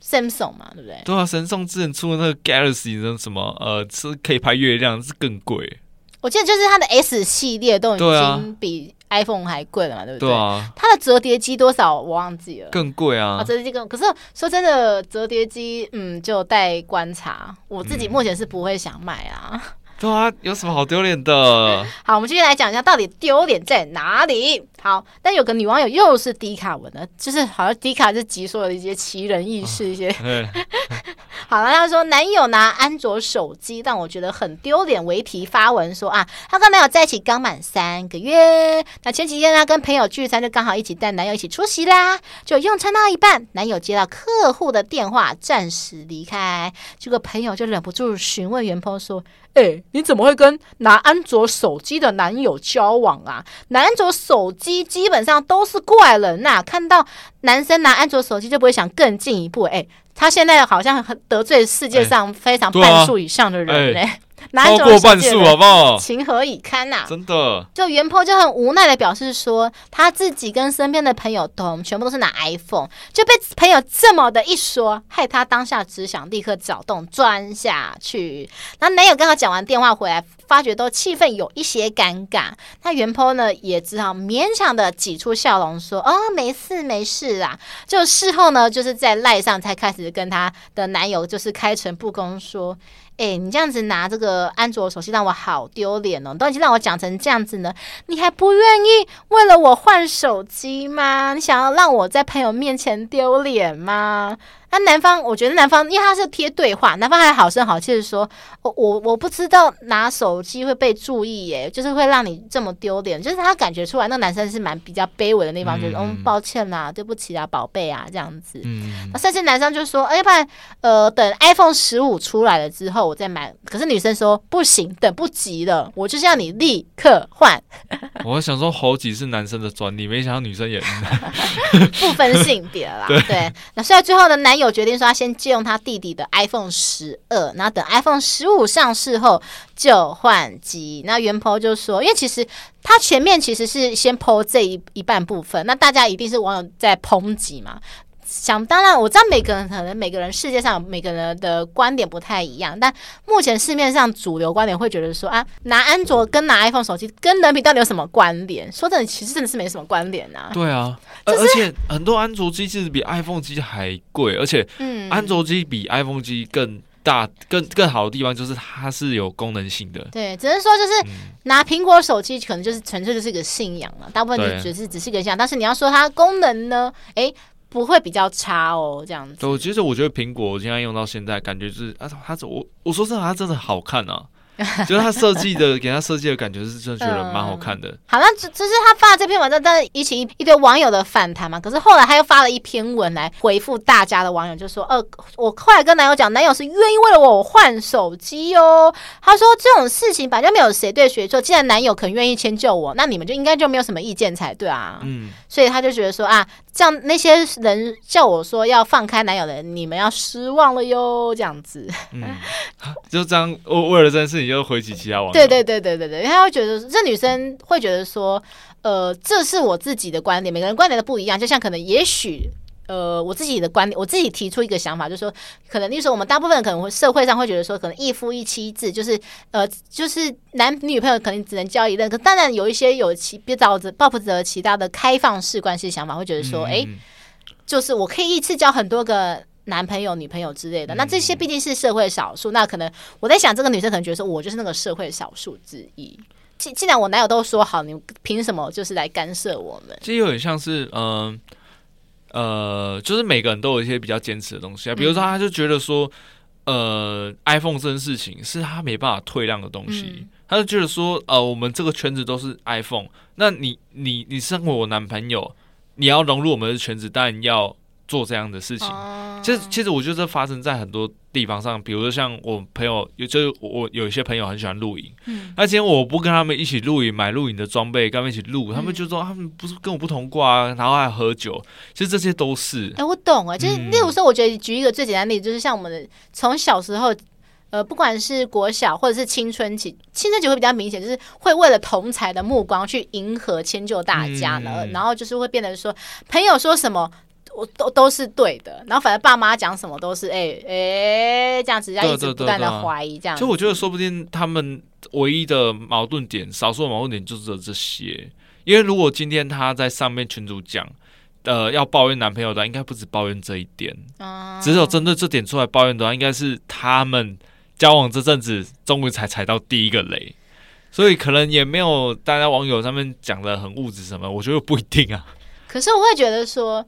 ，Samsung 嘛，对不对？对啊，，Samsung 之前出的那个 Galaxy 的什么呃，是可以拍月亮，是更贵。我记得就是它的 S 系列都已经比 iPhone 还贵了嘛，对不对？对啊。它的折叠机多少我忘记了，更贵啊！啊，折叠机更，可是说真的，折叠机嗯，就待观察。我自己目前是不会想买啊。嗯对啊，有什么好丢脸的？好，我们继续来讲一下到底丢脸在哪里。好，但有个女网友又是迪卡文的，就是好像迪卡是集所有的一些奇人异事，一些。哦、好了，她说男友拿安卓手机但我觉得很丢脸为题发文说啊，她跟男友在一起刚满三个月，那前几天她跟朋友聚餐，就刚好一起带男友一起出席啦，就用餐到一半，男友接到客户的电话，暂时离开，结果朋友就忍不住询问原 po 说。哎、欸，你怎么会跟拿安卓手机的男友交往啊？拿安卓手机基本上都是怪人呐、啊！看到男生拿安卓手机就不会想更进一步。哎、欸，他现在好像很得罪世界上非常半数以上的人嘞、欸。欸超过半数好不好？情何以堪呐、啊！真的，就原 po 就很无奈的表示说，他自己跟身边的朋友都全部都是拿 iPhone，就被朋友这么的一说，害他当下只想立刻找洞钻下去。那男友刚好讲完电话回来，发觉都气氛有一些尴尬，那原 po 呢也只好勉强的挤出笑容说：“哦，没事没事啦。”就事后呢，就是在赖上才开始跟他的男友就是开诚布公说。哎、你这样子拿这个安卓手机让我好丢脸哦！都已经让我讲成这样子呢，你还不愿意为了我换手机吗？你想要让我在朋友面前丢脸吗？那男方，我觉得男方，因为他是贴对话，男方还好声好气的说：“我我我不知道拿手机会被注意，耶，就是会让你这么丢脸。”就是他感觉出来，那男生是蛮比较卑微的那方，就是嗯，抱歉啦，对不起啊，宝贝啊，这样子。嗯。那甚至男生就说：“哎，要不然呃，等 iPhone 十五出来了之后，我再买。”可是女生说：“不行，等不及了，我就是要你立刻换。”我想说，猴急是男生的专利，没想到女生也 不分性别啦。对，对。那所以最后的男。有决定说他先借用他弟弟的 iPhone 十二，然后等 iPhone 十五上市后就换机。那原 po 就说，因为其实他前面其实是先剖这一一半部分，那大家一定是网友在抨击嘛。想当然，我知道每个人可能每个人世界上每个人的观点不太一样，但目前市面上主流观点会觉得说啊，拿安卓跟拿 iPhone 手机跟人品到底有什么关联？说真的，其实真的是没什么关联啊。对啊，而且很多安卓机其实比 iPhone 机还贵，而且嗯，安卓机比 iPhone 机更大、更更好的地方就是它是有功能性的。对，只能说就是拿苹果手机可能就是纯粹就是一个信仰了，大部分就只是只是一个信仰。但是你要说它功能呢，诶。不会比较差哦，这样子。对，其实我觉得苹果现在用到现在，感觉就是啊，它我我说真的，它真的好看啊。就是他设计的，给他设计的感觉是真的觉得蛮好看的。嗯、好，那这这是他发了这篇文章，但是引起一一堆网友的反弹嘛。可是后来他又发了一篇文来回复大家的网友，就说：“呃，我后来跟男友讲，男友是愿意为了我换手机哦。”他说：“这种事情反正没有谁对谁错，既然男友肯愿意迁就我，那你们就应该就没有什么意见才对啊。”嗯，所以他就觉得说啊，这样那些人叫我说要放开男友的人，你们要失望了哟，这样子。嗯，就这样，为为了这件事情。就回击其他网友，对对对对对对，因为他会觉得这女生会觉得说，呃，这是我自己的观点，每个人观点都不一样。就像可能也许，呃，我自己的观点，我自己提出一个想法，就是说，可能那时候我们大部分人可能会社会上会觉得说，可能一夫一妻制，就是呃，就是男女朋友可能只能交一任。可当然有一些有其别找着抱着其他的开放式关系想法，会觉得说，哎、嗯，就是我可以一次交很多个。男朋友、女朋友之类的，那这些毕竟是社会少数。那可能我在想，这个女生可能觉得说，我就是那个社会少数之一。既既然我男友都说好，你凭什么就是来干涉我们？其实有点像是，嗯呃，呃，就是每个人都有一些比较坚持的东西啊。比如说，他就觉得说，呃，iPhone 这件事情是他没办法退让的东西。嗯、他就觉得说，呃，我们这个圈子都是 iPhone，那你你你身为我男朋友，你要融入我们的圈子，当然要。做这样的事情，其实其实我觉得这发生在很多地方上，比如说像我朋友，有就是我有一些朋友很喜欢露营，嗯，那今天我不跟他们一起露营，买露营的装备，跟他们一起露，他们就说他们不是跟我不同挂啊，然后还喝酒，其实这些都是。哎，我懂啊，就是例如说，我觉得举一个最简单的例子，就是像我们的从小时候，呃，不管是国小或者是青春期，青春期会比较明显，就是会为了同才的目光去迎合迁就大家呢，然后就是会变得说朋友说什么。我都都是对的，然后反正爸妈讲什么都是哎哎这样子，要一直不断的怀疑这样。就我觉得，说不定他们唯一的矛盾点，少数的矛盾点就是这些。因为如果今天他在上面群主讲，呃，要抱怨男朋友的，应该不止抱怨这一点，嗯，只有针对这点出来抱怨的话，应该是他们交往这阵子终于才踩到第一个雷，所以可能也没有大家网友上面讲的很物质什么，我觉得不一定啊。可是我会觉得说。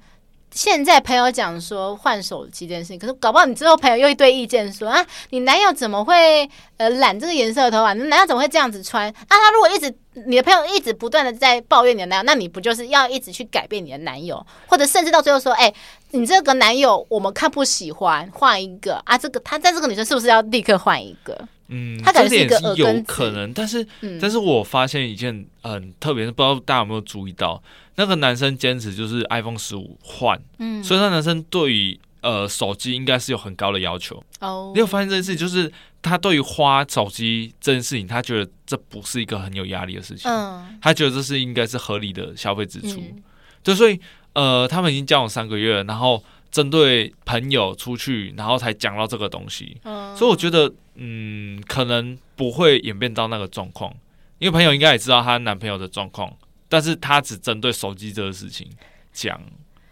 现在朋友讲说换手机这件事情，可是搞不好你之后朋友又一堆意见说啊，你男友怎么会呃染这个颜色的头发？你男友怎么会这样子穿？啊，他如果一直你的朋友一直不断的在抱怨你的男友，那你不就是要一直去改变你的男友，或者甚至到最后说，哎、你这个男友我们看不喜欢，换一个啊？这个他在这个女生是不是要立刻换一个？嗯，他可能是一个有可能，但是、嗯、但是我发现一件很特别的，不知道大家有没有注意到。那个男生坚持就是 iPhone 十五换，嗯，所以那男生对于呃手机应该是有很高的要求哦。你有发现这件事情，就是他对于花手机这件事情，他觉得这不是一个很有压力的事情，嗯，他觉得这是应该是合理的消费支出，嗯、就所以呃，他们已经交往三个月了，然后针对朋友出去，然后才讲到这个东西，嗯，所以我觉得嗯，可能不会演变到那个状况，因为朋友应该也知道她男朋友的状况。但是她只针对手机这个事情讲，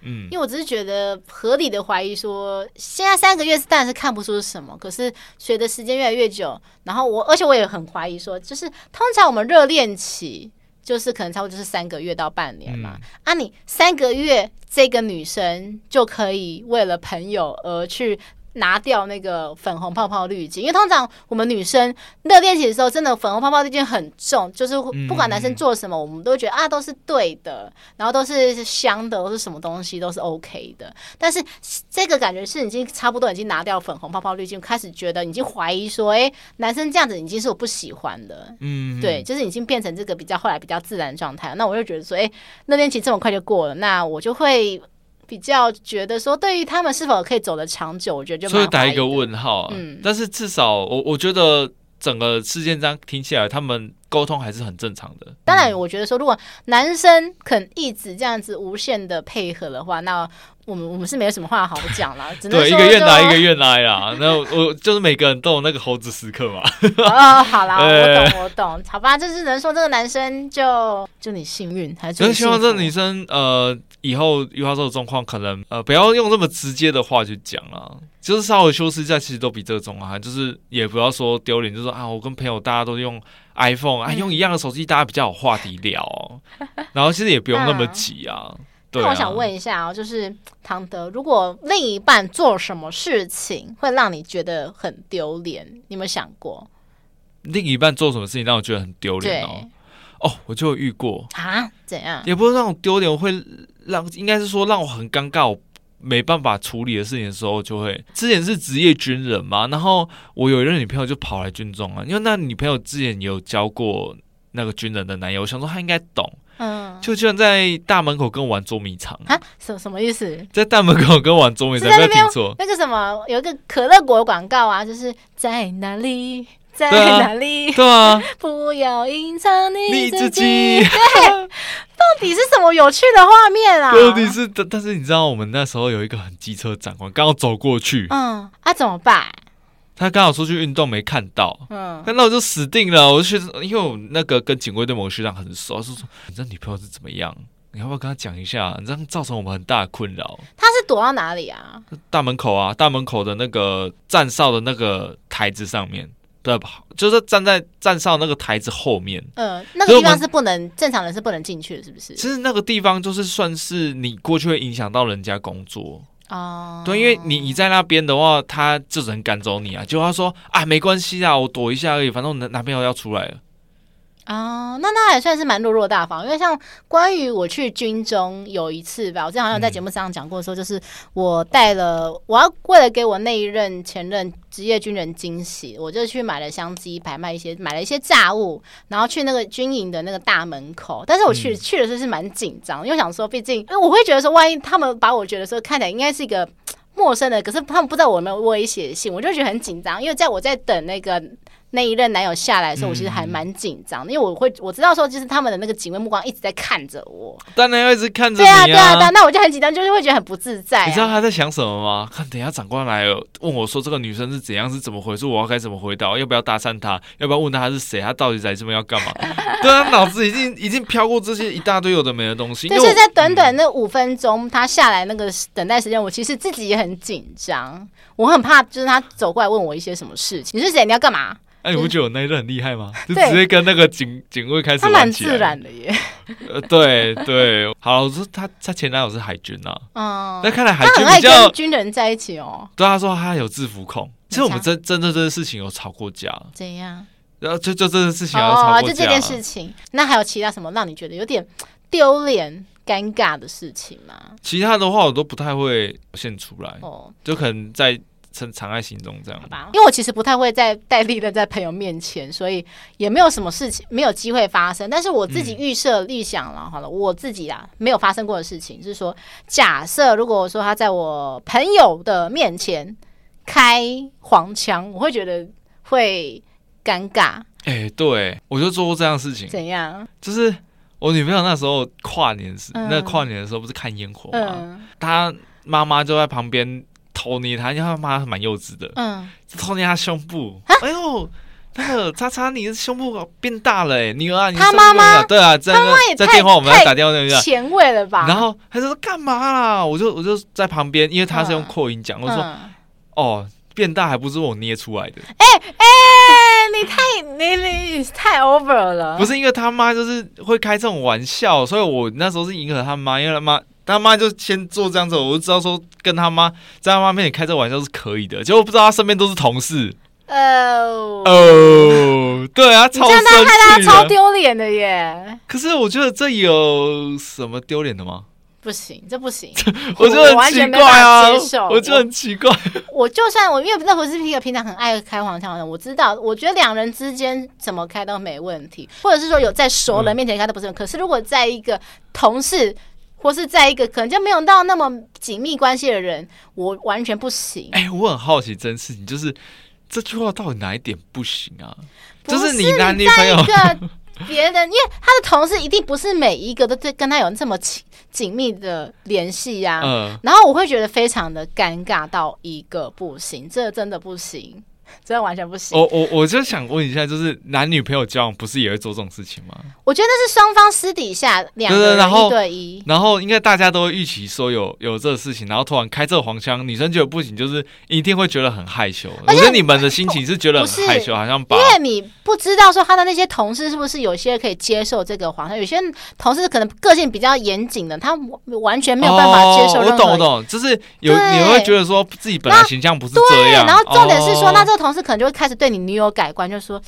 嗯，因为我只是觉得合理的怀疑说，现在三个月是当然是看不出是什么，可是随着时间越来越久，然后我而且我也很怀疑说，就是通常我们热恋期就是可能差不多就是三个月到半年嘛，嗯、啊，你三个月这个女生就可以为了朋友而去。拿掉那个粉红泡泡滤镜，因为通常我们女生热恋期的时候，真的粉红泡泡滤镜很重，就是不管男生做什么，嗯、我们都觉得啊都是对的，然后都是香的，都是什么东西都是 OK 的。但是这个感觉是已经差不多已经拿掉粉红泡泡滤镜，开始觉得已经怀疑说，哎、欸，男生这样子已经是我不喜欢的，嗯，对，就是已经变成这个比较后来比较自然状态。那我就觉得说，哎、欸，热恋期这么快就过了，那我就会。比较觉得说，对于他们是否可以走得长久，我觉得就所以打一个问号啊。嗯，但是至少我我觉得整个事件这样听起来，他们沟通还是很正常的。当然，我觉得说，如果男生肯一直这样子无限的配合的话，那。我们我们是没有什么话好讲了，只能说对，一个愿打一个愿挨啊。那我就是每个人都有那个猴子时刻嘛。哦，好啦，我懂我懂，好吧，就是能说这个男生就祝你幸运，还是希望这个女生呃以后遇到这种状况，可能呃不要用这么直接的话去讲啊，就是稍微修饰一下，其实都比这种啊，就是也不要说丢脸，就是说啊，我跟朋友大家都用 iPhone 啊，用一样的手机，大家比较有话题聊，哦，然后其实也不用那么急啊。嗯那我想问一下啊，就是唐德，如果另一半做什么事情会让你觉得很丢脸，你有没有想过？另一半做什么事情让我觉得很丢脸哦？哦，我就遇过啊？怎样？也不是让我丢脸，会让应该是说让我很尴尬，我没办法处理的事情的时候，就会之前是职业军人嘛，然后我有一任女朋友就跑来军中啊，因为那女朋友之前有交过那个军人的男友，我想说他应该懂。嗯，就居然在大门口跟我玩捉迷藏啊？什什么意思？在大门口跟我玩捉迷藏，没有听错。那个什么，有一个可乐果广告啊，就是在哪里，在哪里？对啊，不要隐藏你自己。对，到底是什么有趣的画面啊？到底是，但是你知道，我们那时候有一个很机车长官刚好走过去，嗯，啊，怎么办？他刚好出去运动没看到，嗯，看到我就死定了。我就觉得，因为我那个跟警卫队某个学长很熟，说说你这女朋友是怎么样？你要不要跟他讲一下？你这样造成我们很大的困扰。他是躲到哪里啊？大门口啊，大门口的那个站哨的那个台子上面，对，就是站在站哨那个台子后面。嗯，那个地方是不能正常人是不能进去的，是不是？其实那个地方就是算是你过去会影响到人家工作。哦，对，因为你你在那边的话，他就只能赶走你啊。就他说啊，没关系啊，我躲一下而已，反正我男男朋友要出来了。啊、哦，那他还算是蛮落落大方，因为像关于我去军中有一次吧，我之前好像在节目上讲过，说就是我带了，我要为了给我那一任前任职业军人惊喜，我就去买了香鸡排，卖一些买了一些炸物，然后去那个军营的那个大门口，但是我去、嗯、去的时候是蛮紧张，因为想说，毕竟因为我会觉得说，万一他们把我觉得说看起来应该是一个 陌生的，可是他们不知道我有没有威胁性，我就觉得很紧张，因为在我在等那个。那一任男友下来的时候，我其实还蛮紧张因为我会我知道说，就是他们的那个警卫目光一直在看着我，当然要一直看着你、啊。对啊，对啊，那我就很紧张，就是会觉得很不自在、啊。你知道他在想什么吗？看，等一下长官来了，问我说这个女生是怎样，是怎么回事，我要该怎么回答？要不要搭讪她？要不要问她是谁？她到底在这边要干嘛？对啊，脑子已经已经飘过这些一大堆有的没的东西。就是在短短那五分钟，他下来那个等待时间，我其实自己也很紧张，我很怕，就是他走过来问我一些什么事情。你是谁？你要干嘛？哎，你不觉得我那一任很厉害吗？就直接跟那个警警卫开始他蛮自然的耶。呃，对对，好，我说他他前男友是海军啊，嗯，那看来海军比较军人在一起哦。对，他说他有制服控。其实我们真真的这件事情有吵过架。怎样？然后就就这件事情有吵过架，就这件事情。那还有其他什么让你觉得有点丢脸、尴尬的事情吗？其他的话我都不太会现出来哦，就可能在。藏在心中这样，吧？因为我其实不太会在戴立的在朋友面前，所以也没有什么事情没有机会发生。但是我自己预设立想了，好了，我自己啊没有发生过的事情，就是说，假设如果说他在我朋友的面前开黄腔，我会觉得会尴尬。哎，对，我就做过这样的事情。怎样？就是我女朋友那时候跨年时，那跨年的时候不是看烟火吗？她妈妈就在旁边。偷捏他，因为他妈蛮幼稚的。嗯，偷捏他胸部。哎呦，那个叉叉，你的胸部变大了哎，女儿啊，你他妈妈对啊，在在电话我们要打电话那个前卫了吧？然后他就说干嘛啦？我就我就在旁边，因为他是用扩音讲，我说哦，变大还不是我捏出来的。哎哎，你太你你太 over 了。不是因为他妈就是会开这种玩笑，所以我那时候是迎合他妈，因为他妈。他妈就先做这样子，我就知道说跟他妈在他妈面前开这个玩笑是可以的，结果不知道他身边都是同事。哦哦，对啊，超生气，他超丢脸的耶。可是我觉得这有什么丢脸的吗？不行，这不行，我觉得很奇怪啊，我就很奇怪。我就算我因为那不是一个平常很爱开黄腔的人，我知道，我觉得两人之间怎么开都没问题，或者是说有在熟人面前开都不是。可是如果在一个同事。或是在一个可能就没有到那么紧密关系的人，我完全不行。哎、欸，我很好奇这件事情，就是这句话到底哪一点不行啊？是就是你男女朋友别人，因为他的同事一定不是每一个都对跟他有这么紧紧密的联系呀。嗯，然后我会觉得非常的尴尬到一个不行，这真的不行。真的完全不行。我我我就想问一下，就是男女朋友交往不是也会做这种事情吗？我觉得那是双方私底下两个人一对一，然后应该大家都会预期说有有这个事情，然后突然开这个黄腔，女生觉得不行，就是一定会觉得很害羞。我觉得你们的心情是觉得很害羞，好像把因为你不知道说他的那些同事是不是有些可以接受这个黄腔，有些同事可能个性比较严谨的，他完全没有办法接受。我懂我懂，就是有你会觉得说自己本来形象不是这样，然后重点是说那这个同事可能就会开始对你女友改观，就说：“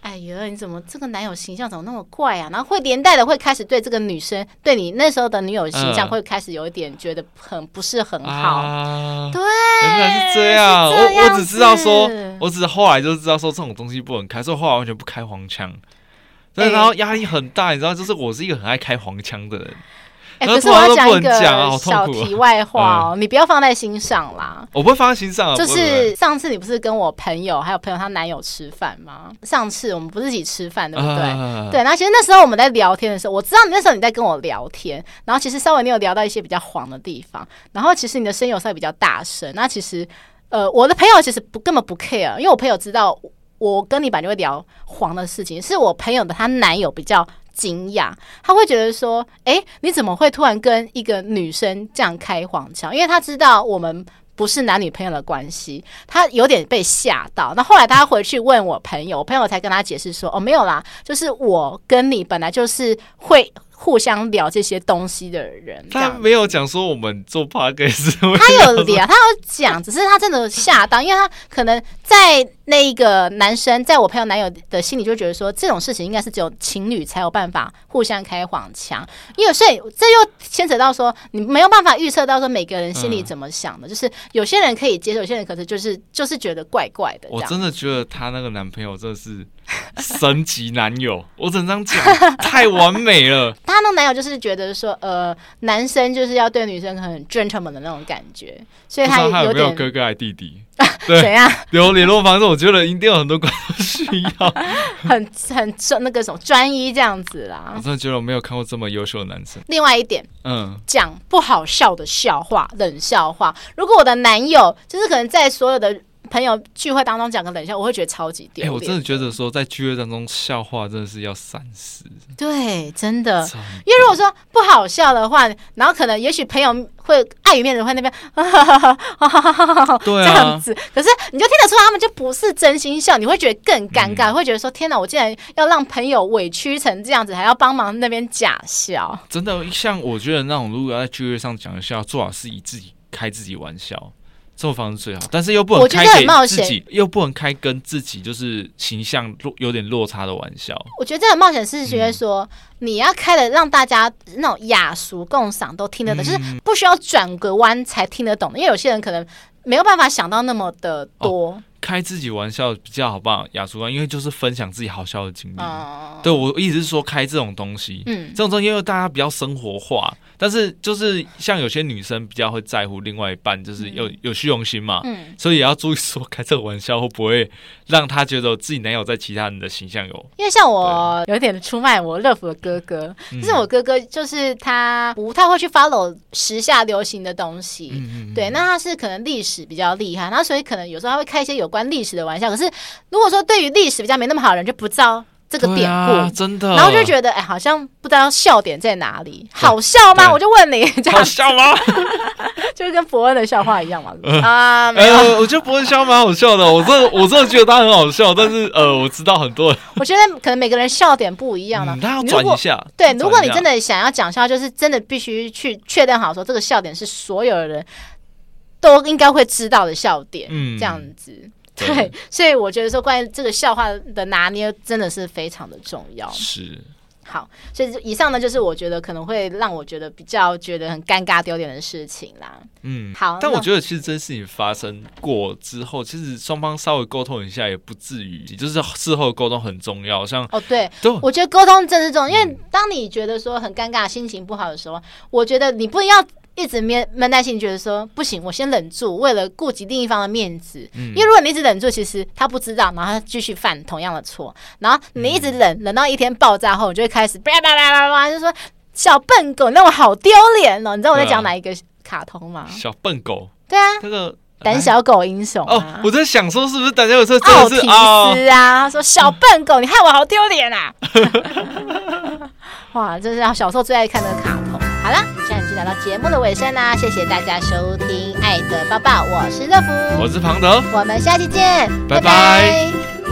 哎呀，你怎么这个男友形象怎么那么怪啊？”然后会连带的会开始对这个女生，对你那时候的女友形象会开始有一点觉得很不是很好。呃、对，原来是这样。这我我只知道说，我只是后来就知道说这种东西不能开，所以后来完全不开黄腔。对，然后压力很大，你知道，就是我是一个很爱开黄腔的人。欸、可是我要讲一个小题外话哦，你不要放在心上啦。我不会放在心上啊。就是上次你不是跟我朋友还有朋友她男友吃饭吗？上次我们不是一起吃饭对不对？啊、对。那其实那时候我们在聊天的时候，我知道你那时候你在跟我聊天，然后其实稍微你有聊到一些比较黄的地方，然后其实你的声音有稍微比较大声。那其实呃，我的朋友其实不根本不 care，因为我朋友知道我跟你本来就会聊黄的事情，是我朋友的她男友比较。惊讶，他会觉得说：“哎，你怎么会突然跟一个女生这样开黄腔？因为他知道我们不是男女朋友的关系，他有点被吓到。那后来他回去问我朋友，我朋友才跟他解释说：‘哦，没有啦，就是我跟你本来就是会。’”互相聊这些东西的人，他没有讲说我们做 podcast，他有聊，他有讲，只是他真的吓到，因为他可能在那一个男生，在我朋友男友的心里就觉得说，这种事情应该是只有情侣才有办法互相开黄腔，因为所以这又牵扯到说，你没有办法预测到说每个人心里怎么想的，嗯、就是有些人可以接受，有些人可是就是就是觉得怪怪的。我真的觉得他那个男朋友真的是。神级男友，我整张讲太完美了。他那个男友就是觉得说，呃，男生就是要对女生很 gentleman 的那种感觉，所以他有，他有没有哥哥爱弟弟？对，怎样？有联络方式，我觉得一定有很多观众需要，很很专那个什么专一这样子啦。我真的觉得我没有看过这么优秀的男生。另外一点，嗯，讲不好笑的笑话、冷笑话。如果我的男友就是可能在所有的。朋友聚会当中讲个冷笑，我会觉得超级丢脸。哎，我真的觉得说在聚会当中笑话真的是要三思。对，真的，因为如果说不好笑的话，然后可能也许朋友会碍于面子会那边，对这样子。可是你就听得出来他们就不是真心笑，你会觉得更尴尬，会觉得说天哪，我竟然要让朋友委屈成这样子，还要帮忙那边假笑。真的，像我觉得那种如果要在聚会上讲笑，最好是以自己开自己玩笑。这种方式最好，但是又不能开给自己，又不能开跟自己就是形象落有点落差的玩笑。我觉得这很冒险，是觉得说你要开的让大家那种雅俗共赏都听得懂，嗯、就是不需要转个弯才听得懂。因为有些人可能没有办法想到那么的多。哦、开自己玩笑比较好吧，雅俗观，因为就是分享自己好笑的经历。嗯、对我意思是说，开这种东西，嗯，这种东西因为大家比较生活化。但是就是像有些女生比较会在乎另外一半，就是有有虚荣心嘛，嗯，所以也要注意说开这个玩笑会不会让她觉得自己男友在其他人的形象有。因为像我有点出卖我乐福的哥哥，就是我哥哥就是他不太会去 follow 时下流行的东西，嗯，对，那他是可能历史比较厉害，那所以可能有时候他会开一些有关历史的玩笑。可是如果说对于历史比较没那么好的人，就不知道。这个典故，啊、真的，然后就觉得哎，好像不知道笑点在哪里，好笑吗？我就问你，这样好笑吗？就是跟伯恩的笑话一样嘛？呃、啊，没有，呃、我觉得伯恩笑蛮好笑的，我真的，我真的觉得他很好笑，但是呃，我知道很多人，我觉得可能每个人笑点不一样呢、嗯。他要转一下，对，如果你真的想要讲笑，就是真的必须去确认好说这个笑点是所有人都应该会知道的笑点，嗯，这样子。对，所以我觉得说关于这个笑话的拿捏真的是非常的重要。是，好，所以以上呢，就是我觉得可能会让我觉得比较觉得很尴尬、丢脸的事情啦。嗯，好。但我觉得其实这件事情发生过之后，其实双方稍微沟通一下也不至于，就是事后沟通很重要。像哦，对，对，我觉得沟通真是重要，因为当你觉得说很尴尬、心情不好的时候，我觉得你不要。一直闷闷在心，觉得说不行，我先忍住，为了顾及另一方的面子。嗯、因为如果你一直忍住，其实他不知道，然后他继续犯同样的错，然后你一直忍，忍到一天爆炸后，你就会开始叭叭叭叭叭，就说小笨狗，你让我好丢脸哦！你知道我在讲哪一个卡通吗？小笨狗。对啊，那个胆小狗英雄、啊、哦，我在想说是不是胆小狗是奥提斯啊？哦、说小笨狗，你害我好丢脸啊！哇，这是小时候最爱看的卡通。好了，现在已经来到节目的尾声啦，谢谢大家收听《爱的抱抱》，我是乐福，我是庞德，我们下期见，拜拜。拜拜。